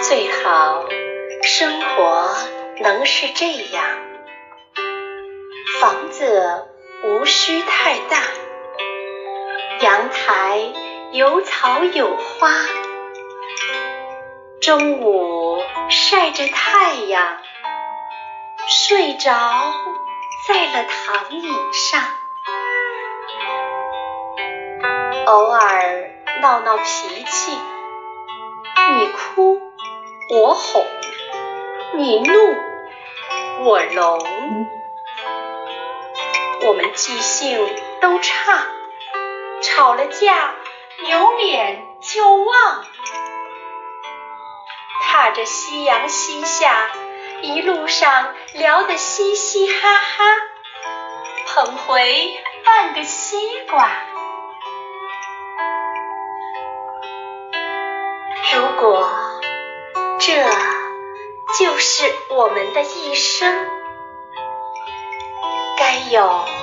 最好生活能是这样。房子无需太大。阳台有草有花。中午晒着太阳睡着在了躺椅上。偶尔闹闹脾气，你哭。我哄，你怒，我容。我们记性都差，吵了架，扭脸就忘。踏着夕阳西下，一路上聊得嘻嘻哈哈，捧回半个西瓜。果。这就是我们的一生，该有。